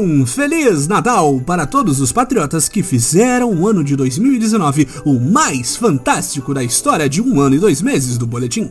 Um Feliz Natal para todos os patriotas que fizeram o ano de 2019 o mais fantástico da história de um ano e dois meses do Boletim.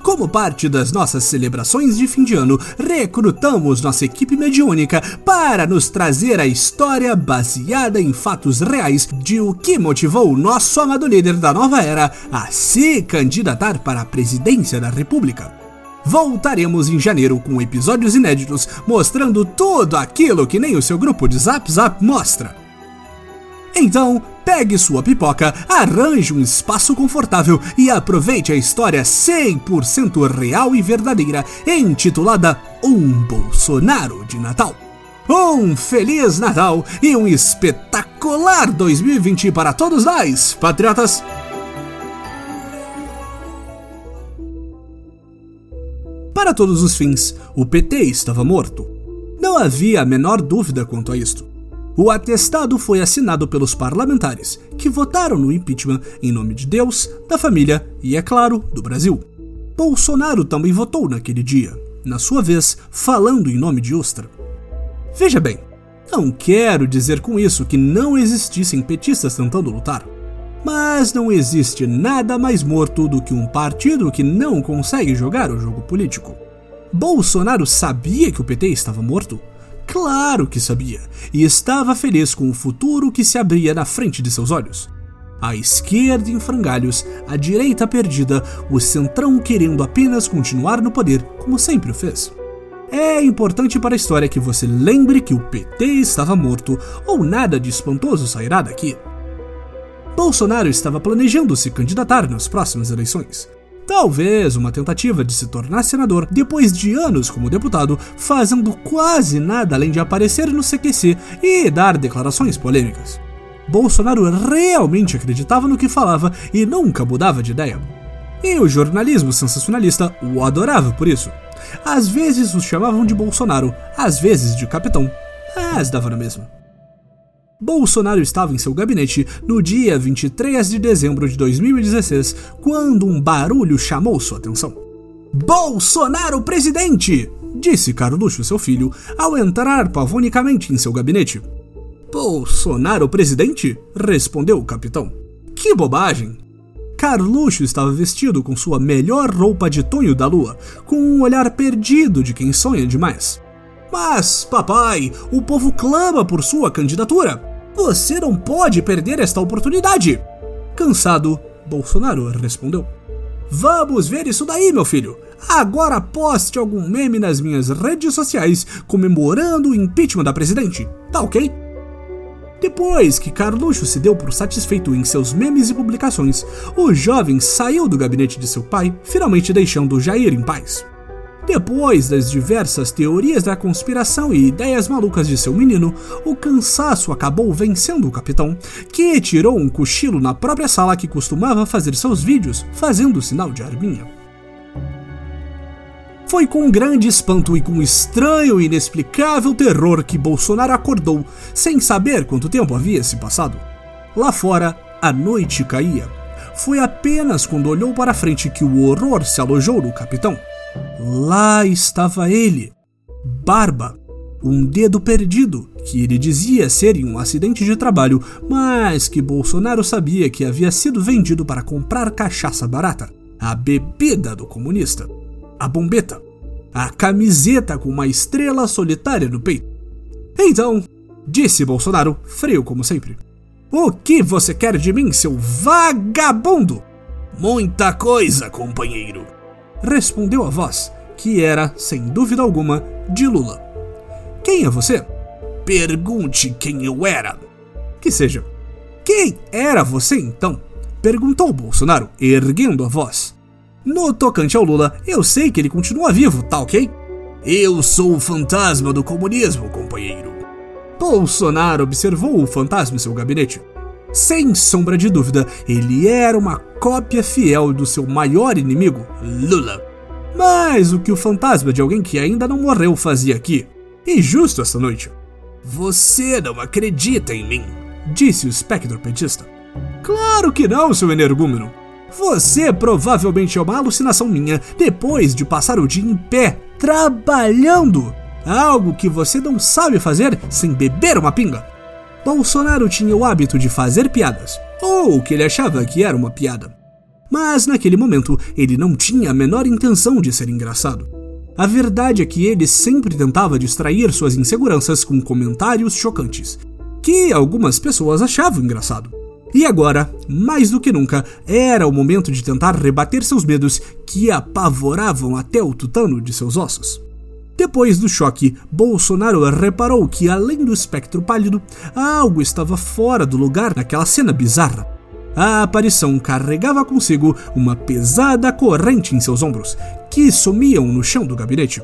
Como parte das nossas celebrações de fim de ano, recrutamos nossa equipe mediúnica para nos trazer a história baseada em fatos reais de o que motivou o nosso amado líder da nova era a se candidatar para a presidência da República. Voltaremos em janeiro com episódios inéditos mostrando tudo aquilo que nem o seu grupo de Zap Zap mostra. Então, pegue sua pipoca, arranje um espaço confortável e aproveite a história 100% real e verdadeira, intitulada Um Bolsonaro de Natal. Um Feliz Natal e um espetacular 2020 para todos nós, patriotas! Para todos os fins, o PT estava morto. Não havia a menor dúvida quanto a isto. O atestado foi assinado pelos parlamentares, que votaram no impeachment em nome de Deus, da família e, é claro, do Brasil. Bolsonaro também votou naquele dia, na sua vez, falando em nome de Ustra. Veja bem, não quero dizer com isso que não existissem petistas tentando lutar. Mas não existe nada mais morto do que um partido que não consegue jogar o jogo político. Bolsonaro sabia que o PT estava morto? Claro que sabia, e estava feliz com o futuro que se abria na frente de seus olhos. A esquerda em frangalhos, a direita perdida, o centrão querendo apenas continuar no poder, como sempre o fez. É importante para a história que você lembre que o PT estava morto, ou nada de espantoso sairá daqui. Bolsonaro estava planejando se candidatar nas próximas eleições. Talvez uma tentativa de se tornar senador depois de anos como deputado, fazendo quase nada além de aparecer no CQC e dar declarações polêmicas. Bolsonaro realmente acreditava no que falava e nunca mudava de ideia. E o jornalismo sensacionalista o adorava por isso. Às vezes os chamavam de Bolsonaro, às vezes de capitão, mas dava na mesma. Bolsonaro estava em seu gabinete no dia 23 de dezembro de 2016, quando um barulho chamou sua atenção. Bolsonaro presidente! disse Carluxo, seu filho, ao entrar pavonicamente em seu gabinete. Bolsonaro presidente? respondeu o capitão. Que bobagem! Carluxo estava vestido com sua melhor roupa de tonho da lua, com um olhar perdido de quem sonha demais. Mas, papai, o povo clama por sua candidatura. Você não pode perder esta oportunidade. Cansado, Bolsonaro respondeu. Vamos ver isso daí, meu filho. Agora poste algum meme nas minhas redes sociais comemorando o impeachment da presidente. Tá ok? Depois que Carluxo se deu por satisfeito em seus memes e publicações, o jovem saiu do gabinete de seu pai, finalmente deixando Jair em paz. Depois das diversas teorias da conspiração e ideias malucas de seu menino, o cansaço acabou vencendo o capitão, que tirou um cochilo na própria sala que costumava fazer seus vídeos, fazendo sinal de arminha. Foi com grande espanto e com estranho e inexplicável terror que Bolsonaro acordou, sem saber quanto tempo havia se passado. Lá fora, a noite caía. Foi apenas quando olhou para frente que o horror se alojou no capitão. Lá estava ele, Barba, um dedo perdido, que ele dizia ser em um acidente de trabalho, mas que Bolsonaro sabia que havia sido vendido para comprar cachaça barata, a bebida do comunista, a bombeta, a camiseta com uma estrela solitária no peito. Então, disse Bolsonaro, frio como sempre. O que você quer de mim, seu vagabundo? Muita coisa, companheiro respondeu a voz, que era, sem dúvida alguma, de Lula. Quem é você? Pergunte quem eu era. Que seja. Quem era você então? Perguntou Bolsonaro, erguendo a voz. No tocante ao Lula, eu sei que ele continua vivo, tá ok? Eu sou o fantasma do comunismo, companheiro. Bolsonaro observou o fantasma em seu gabinete. Sem sombra de dúvida, ele era uma cópia fiel do seu maior inimigo, Lula. Mas o que o fantasma de alguém que ainda não morreu fazia aqui? E justo essa noite. Você não acredita em mim, disse o espectro petista. Claro que não, seu energúmeno. Você provavelmente é uma alucinação minha depois de passar o dia em pé, trabalhando. Algo que você não sabe fazer sem beber uma pinga. Bolsonaro tinha o hábito de fazer piadas, ou o que ele achava que era uma piada. Mas naquele momento ele não tinha a menor intenção de ser engraçado. A verdade é que ele sempre tentava distrair suas inseguranças com comentários chocantes, que algumas pessoas achavam engraçado. E agora, mais do que nunca, era o momento de tentar rebater seus medos que apavoravam até o tutano de seus ossos. Depois do choque, Bolsonaro reparou que, além do espectro pálido, algo estava fora do lugar naquela cena bizarra. A aparição carregava consigo uma pesada corrente em seus ombros, que sumiam no chão do gabinete.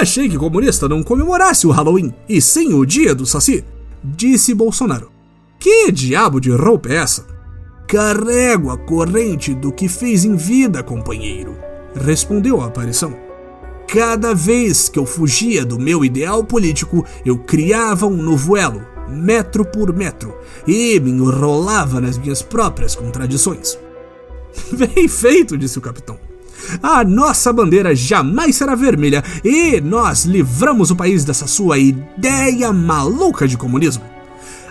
Achei que comunista não comemorasse o Halloween, e sim o dia do Saci, disse Bolsonaro. Que diabo de roupa é essa? Carrego a corrente do que fez em vida, companheiro, respondeu a aparição. Cada vez que eu fugia do meu ideal político, eu criava um novo elo, metro por metro, e me enrolava nas minhas próprias contradições. Bem feito, disse o capitão. A nossa bandeira jamais será vermelha e nós livramos o país dessa sua ideia maluca de comunismo.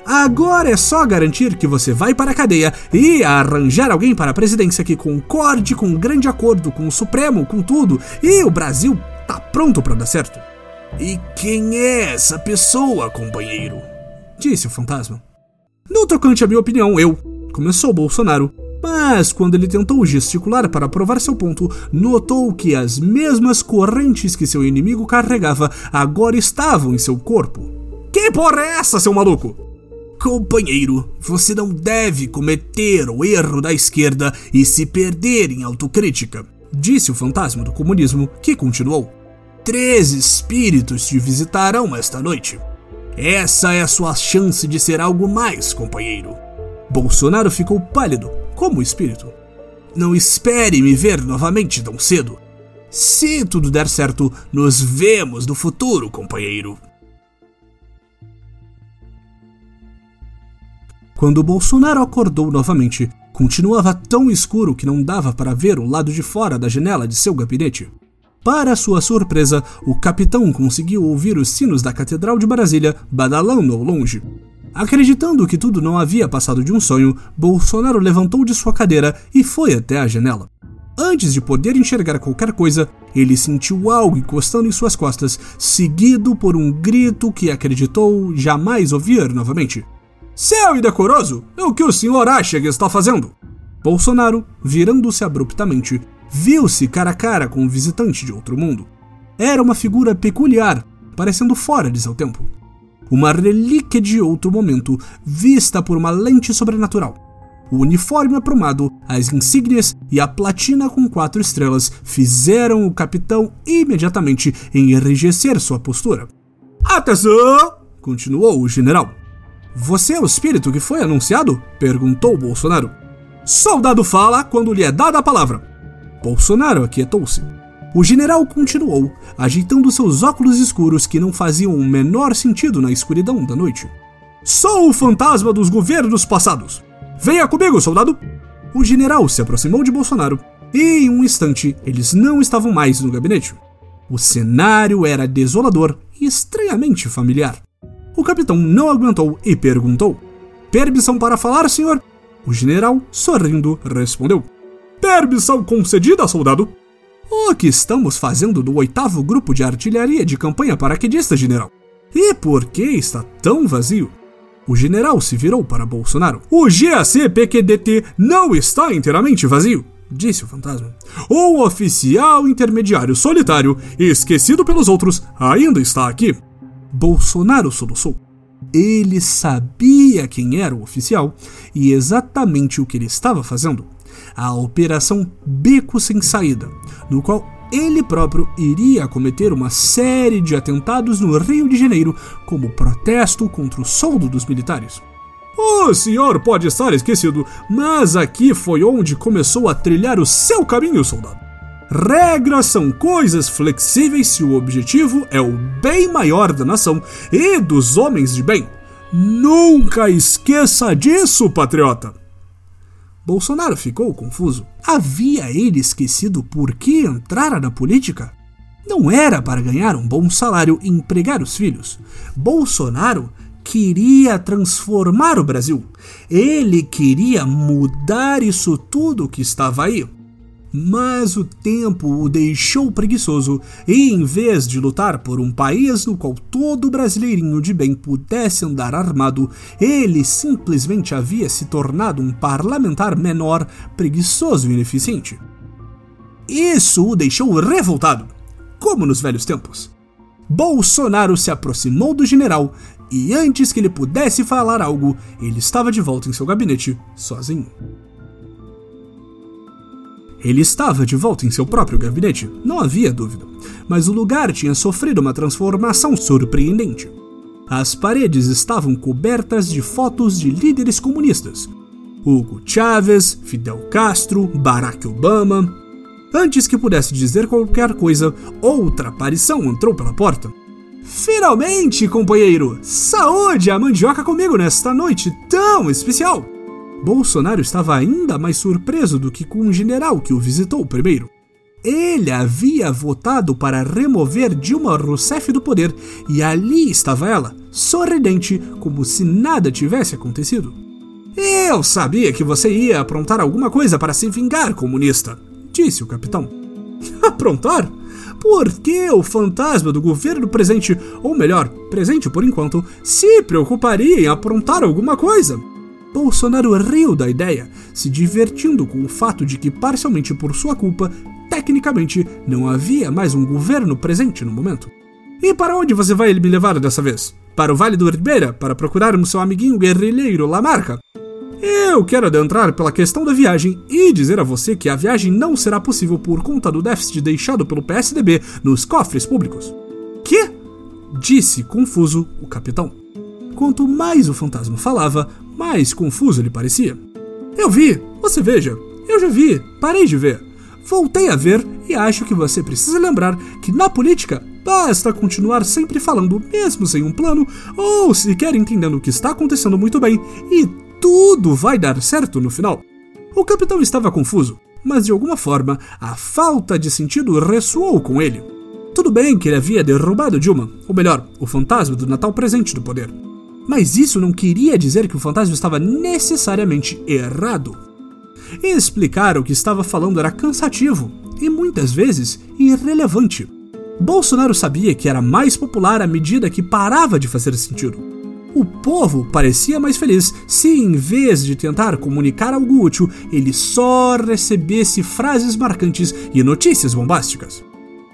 Agora é só garantir que você vai para a cadeia e arranjar alguém para a presidência que concorde com um grande acordo com o Supremo, com tudo, e o Brasil tá pronto para dar certo. E quem é essa pessoa, companheiro? Disse o fantasma. No tocante à minha opinião, eu. Começou Bolsonaro. Mas quando ele tentou gesticular para provar seu ponto, notou que as mesmas correntes que seu inimigo carregava agora estavam em seu corpo. Que porra é essa, seu maluco? Companheiro, você não deve cometer o erro da esquerda e se perder em autocrítica, disse o fantasma do comunismo, que continuou. Três espíritos te visitarão esta noite. Essa é a sua chance de ser algo mais, companheiro. Bolsonaro ficou pálido, como o espírito. Não espere me ver novamente tão cedo. Se tudo der certo, nos vemos no futuro, companheiro. Quando Bolsonaro acordou novamente, continuava tão escuro que não dava para ver o lado de fora da janela de seu gabinete. Para sua surpresa, o capitão conseguiu ouvir os sinos da Catedral de Brasília badalando ao longe. Acreditando que tudo não havia passado de um sonho, Bolsonaro levantou de sua cadeira e foi até a janela. Antes de poder enxergar qualquer coisa, ele sentiu algo encostando em suas costas, seguido por um grito que acreditou jamais ouvir novamente. Céu indecoroso! É o que o senhor acha que está fazendo? Bolsonaro, virando-se abruptamente, viu-se cara a cara com um visitante de outro mundo. Era uma figura peculiar, parecendo fora de seu tempo. Uma relíquia de outro momento, vista por uma lente sobrenatural. O uniforme aprumado, as insígnias e a platina com quatro estrelas fizeram o capitão imediatamente enrijecer sua postura. Atenção! continuou o general. Você é o espírito que foi anunciado? perguntou Bolsonaro. Soldado fala quando lhe é dada a palavra. Bolsonaro aquietou-se. O general continuou, agitando seus óculos escuros que não faziam o menor sentido na escuridão da noite. Sou o fantasma dos governos passados. Venha comigo, soldado! O general se aproximou de Bolsonaro e, em um instante, eles não estavam mais no gabinete. O cenário era desolador e estranhamente familiar. O capitão não aguentou e perguntou: Permissão para falar, senhor? O general, sorrindo, respondeu: Permissão concedida, soldado. O que estamos fazendo do oitavo grupo de artilharia de campanha paraquedista, general? E por que está tão vazio? O general se virou para Bolsonaro. O GAC-PQDT não está inteiramente vazio, disse o fantasma. O oficial intermediário solitário, esquecido pelos outros, ainda está aqui. Bolsonaro soluçou. Ele sabia quem era o oficial e exatamente o que ele estava fazendo. A Operação Beco Sem Saída, no qual ele próprio iria cometer uma série de atentados no Rio de Janeiro como protesto contra o soldo dos militares. O senhor pode estar esquecido, mas aqui foi onde começou a trilhar o seu caminho, soldado. Regras são coisas flexíveis se o objetivo é o bem maior da nação e dos homens de bem. Nunca esqueça disso, patriota! Bolsonaro ficou confuso. Havia ele esquecido por que entrara na política? não era para ganhar um bom salário e empregar os filhos. Bolsonaro queria transformar o Brasil. Ele queria mudar isso tudo que estava aí. Mas o tempo o deixou preguiçoso e, em vez de lutar por um país no qual todo brasileirinho de bem pudesse andar armado, ele simplesmente havia se tornado um parlamentar menor, preguiçoso e ineficiente. Isso o deixou revoltado, como nos velhos tempos. Bolsonaro se aproximou do general e, antes que ele pudesse falar algo, ele estava de volta em seu gabinete, sozinho. Ele estava de volta em seu próprio gabinete, não havia dúvida, mas o lugar tinha sofrido uma transformação surpreendente. As paredes estavam cobertas de fotos de líderes comunistas: Hugo Chávez, Fidel Castro, Barack Obama. Antes que pudesse dizer qualquer coisa, outra aparição entrou pela porta. Finalmente, companheiro! Saúde a mandioca comigo nesta noite tão especial! Bolsonaro estava ainda mais surpreso do que com o general que o visitou primeiro. Ele havia votado para remover Dilma Rousseff do poder e ali estava ela, sorridente, como se nada tivesse acontecido. Eu sabia que você ia aprontar alguma coisa para se vingar, comunista, disse o capitão. Aprontar? Por que o fantasma do governo presente, ou melhor, presente por enquanto, se preocuparia em aprontar alguma coisa? Bolsonaro riu da ideia, se divertindo com o fato de que, parcialmente por sua culpa, tecnicamente não havia mais um governo presente no momento. E para onde você vai me levar dessa vez? Para o Vale do Ribeira, para procurarmos seu amiguinho guerrilheiro Lamarca? Eu quero adentrar pela questão da viagem e dizer a você que a viagem não será possível por conta do déficit deixado pelo PSDB nos cofres públicos. Que? Disse confuso o capitão. Quanto mais o fantasma falava, mais confuso ele parecia. Eu vi, você veja, eu já vi, parei de ver. Voltei a ver e acho que você precisa lembrar que na política basta continuar sempre falando, mesmo sem um plano, ou sequer entendendo o que está acontecendo muito bem, e tudo vai dar certo no final. O capitão estava confuso, mas de alguma forma a falta de sentido ressoou com ele. Tudo bem que ele havia derrubado Dilma, ou melhor, o fantasma do Natal presente do poder. Mas isso não queria dizer que o fantasma estava necessariamente errado. Explicar o que estava falando era cansativo e muitas vezes irrelevante. Bolsonaro sabia que era mais popular à medida que parava de fazer sentido. O povo parecia mais feliz se, em vez de tentar comunicar algo útil, ele só recebesse frases marcantes e notícias bombásticas.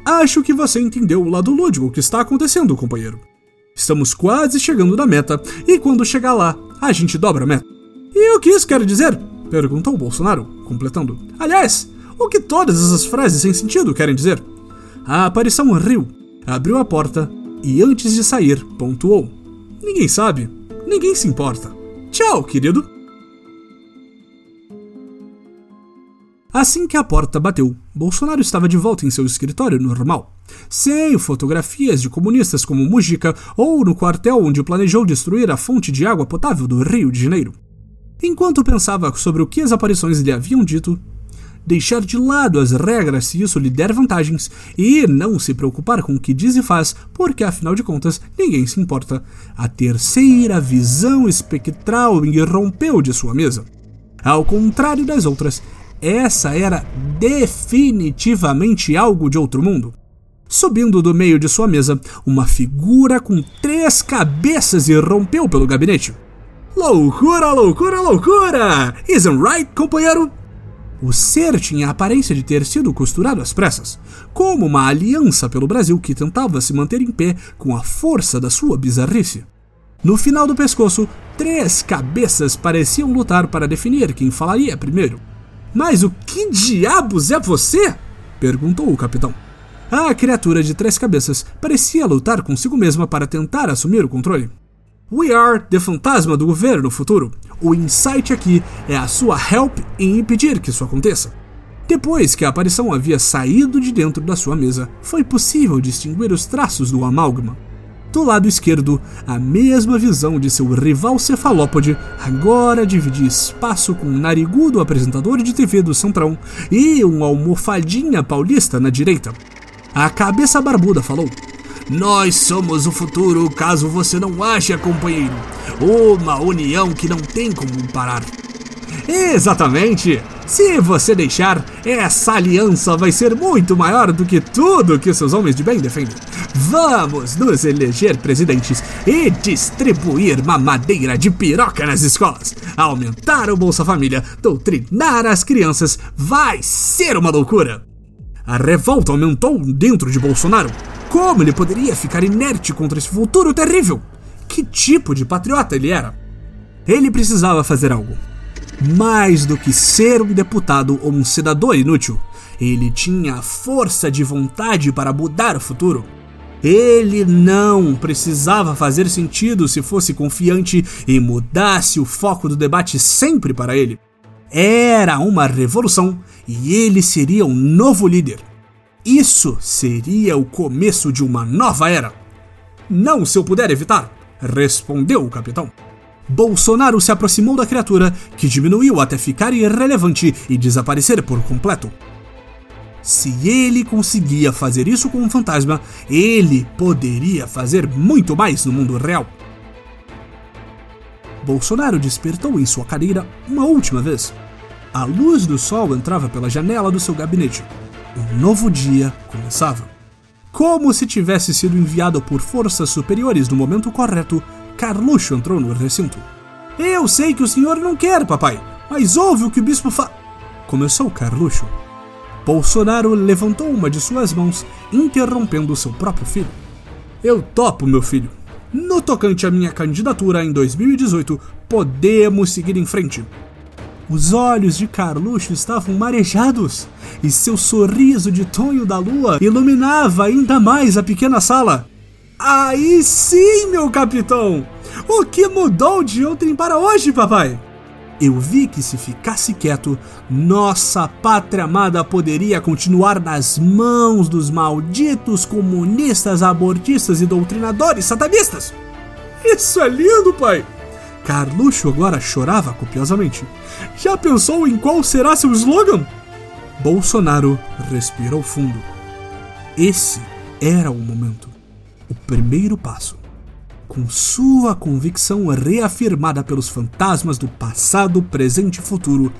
Acho que você entendeu o lado lúdico que está acontecendo, companheiro. Estamos quase chegando na meta, e quando chegar lá, a gente dobra a meta. E o que isso quer dizer? Perguntou Bolsonaro, completando. Aliás, o que todas essas frases sem sentido querem dizer? A aparição riu, abriu a porta e, antes de sair, pontuou: Ninguém sabe, ninguém se importa. Tchau, querido. Assim que a porta bateu, Bolsonaro estava de volta em seu escritório normal, sem fotografias de comunistas como Mujica ou no quartel onde planejou destruir a fonte de água potável do Rio de Janeiro. Enquanto pensava sobre o que as aparições lhe haviam dito, deixar de lado as regras se isso lhe der vantagens e não se preocupar com o que diz e faz, porque afinal de contas ninguém se importa, a terceira visão espectral irrompeu de sua mesa. Ao contrário das outras, essa era definitivamente algo de outro mundo. Subindo do meio de sua mesa, uma figura com três cabeças irrompeu pelo gabinete. Loucura, loucura, loucura! Isn't right, companheiro? O ser tinha a aparência de ter sido costurado às pressas, como uma aliança pelo Brasil que tentava se manter em pé com a força da sua bizarrice. No final do pescoço, três cabeças pareciam lutar para definir quem falaria primeiro. Mas o que diabos é você? perguntou o capitão. A criatura de três cabeças parecia lutar consigo mesma para tentar assumir o controle. We are the fantasma do governo futuro. O insight aqui é a sua help em impedir que isso aconteça. Depois que a aparição havia saído de dentro da sua mesa, foi possível distinguir os traços do amálgama. Do lado esquerdo, a mesma visão de seu rival cefalópode agora dividia espaço com um narigudo apresentador de TV do Centrão e um almofadinha paulista na direita. A cabeça barbuda falou: Nós somos o futuro, caso você não ache, companheiro. Uma união que não tem como parar. Exatamente! Se você deixar, essa aliança vai ser muito maior do que tudo que seus homens de bem defendem. Vamos nos eleger presidentes e distribuir mamadeira de piroca nas escolas. Aumentar o Bolsa Família, doutrinar as crianças, vai ser uma loucura. A revolta aumentou dentro de Bolsonaro. Como ele poderia ficar inerte contra esse futuro terrível? Que tipo de patriota ele era? Ele precisava fazer algo mais do que ser um deputado ou um senador inútil. Ele tinha força de vontade para mudar o futuro. Ele não precisava fazer sentido se fosse confiante e mudasse o foco do debate sempre para ele. Era uma revolução e ele seria um novo líder. Isso seria o começo de uma nova era. Não se eu puder evitar, respondeu o capitão. Bolsonaro se aproximou da criatura, que diminuiu até ficar irrelevante e desaparecer por completo. Se ele conseguia fazer isso com um fantasma, ele poderia fazer muito mais no mundo real. Bolsonaro despertou em sua cadeira uma última vez. A luz do sol entrava pela janela do seu gabinete. Um novo dia começava. Como se tivesse sido enviado por forças superiores no momento correto, Carluxo entrou no recinto. Eu sei que o senhor não quer, papai, mas ouve o que o bispo fa. Começou Carluxo. Bolsonaro levantou uma de suas mãos, interrompendo seu próprio filho. Eu topo, meu filho. No tocante à minha candidatura em 2018, podemos seguir em frente. Os olhos de Carluxo estavam marejados e seu sorriso de Tonho da Lua iluminava ainda mais a pequena sala. Aí sim, meu capitão! O que mudou de ontem para hoje, papai? Eu vi que se ficasse quieto, nossa pátria amada poderia continuar nas mãos dos malditos comunistas, abortistas e doutrinadores satanistas. Isso é lindo, pai! Carluxo agora chorava copiosamente. Já pensou em qual será seu slogan? Bolsonaro respirou fundo. Esse era o momento o primeiro passo. Com sua convicção reafirmada pelos fantasmas do passado, presente e futuro,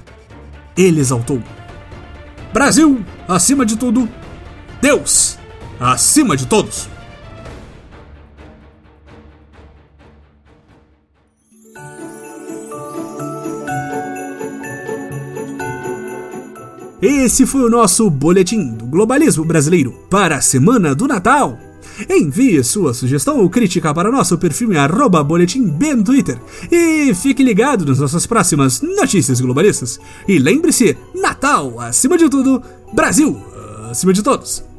ele exaltou: Brasil, acima de tudo, Deus, acima de todos. Esse foi o nosso boletim do globalismo brasileiro para a semana do Natal. Envie sua sugestão ou crítica para nosso perfil em arroba boletim no Twitter. E fique ligado nas nossas próximas notícias globalistas. E lembre-se, Natal acima de tudo, Brasil acima de todos.